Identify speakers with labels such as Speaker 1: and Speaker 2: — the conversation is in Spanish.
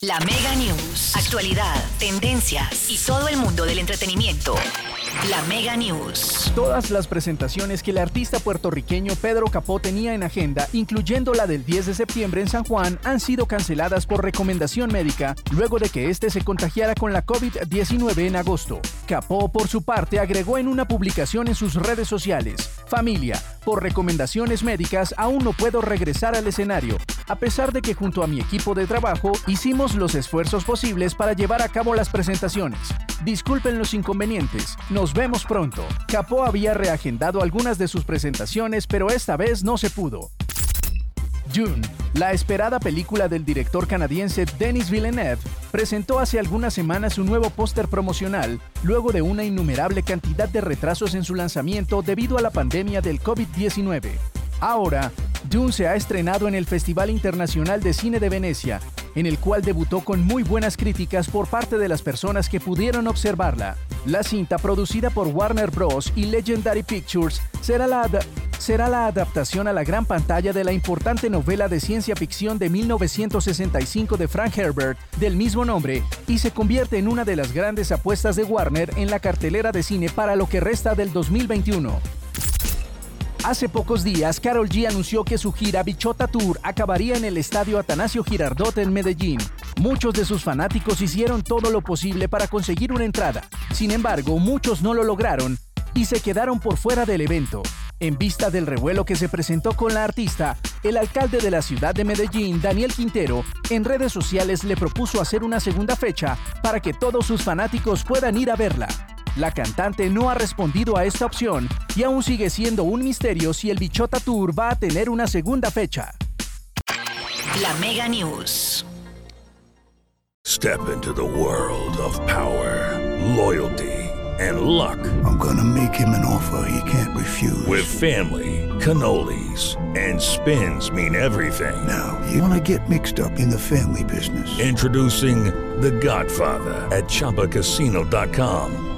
Speaker 1: La Mega News. Actualidad, tendencias y todo el mundo del entretenimiento. La Mega News.
Speaker 2: Todas las presentaciones que el artista puertorriqueño Pedro Capó tenía en agenda, incluyendo la del 10 de septiembre en San Juan, han sido canceladas por recomendación médica luego de que este se contagiara con la COVID-19 en agosto. Capó, por su parte, agregó en una publicación en sus redes sociales: Familia, por recomendaciones médicas aún no puedo regresar al escenario, a pesar de que junto a mi equipo de trabajo hicimos los esfuerzos posibles para llevar a cabo las presentaciones. Disculpen los inconvenientes, nos vemos pronto. Capó había reagendado algunas de sus presentaciones, pero esta vez no se pudo. Dune, la esperada película del director canadiense Denis Villeneuve, presentó hace algunas semanas un nuevo póster promocional luego de una innumerable cantidad de retrasos en su lanzamiento debido a la pandemia del COVID-19. Ahora, Dune se ha estrenado en el Festival Internacional de Cine de Venecia, en el cual debutó con muy buenas críticas por parte de las personas que pudieron observarla. La cinta, producida por Warner Bros. y Legendary Pictures, será la, será la adaptación a la gran pantalla de la importante novela de ciencia ficción de 1965 de Frank Herbert del mismo nombre y se convierte en una de las grandes apuestas de Warner en la cartelera de cine para lo que resta del 2021. Hace pocos días, Carol G anunció que su gira Bichota Tour acabaría en el estadio Atanasio Girardot en Medellín. Muchos de sus fanáticos hicieron todo lo posible para conseguir una entrada. Sin embargo, muchos no lo lograron y se quedaron por fuera del evento. En vista del revuelo que se presentó con la artista, el alcalde de la ciudad de Medellín, Daniel Quintero, en redes sociales le propuso hacer una segunda fecha para que todos sus fanáticos puedan ir a verla. La cantante no ha respondido a esta opción y aún sigue siendo un misterio si el Bichota Tour va a tener una segunda fecha.
Speaker 1: La Mega News.
Speaker 3: Step into the world of power, loyalty, and luck.
Speaker 4: I'm gonna make him an offer he can't refuse.
Speaker 3: With family, cannolis, and spins mean everything.
Speaker 4: Now, you wanna get mixed up in the family business.
Speaker 3: Introducing The Godfather at ChumbaCasino.com.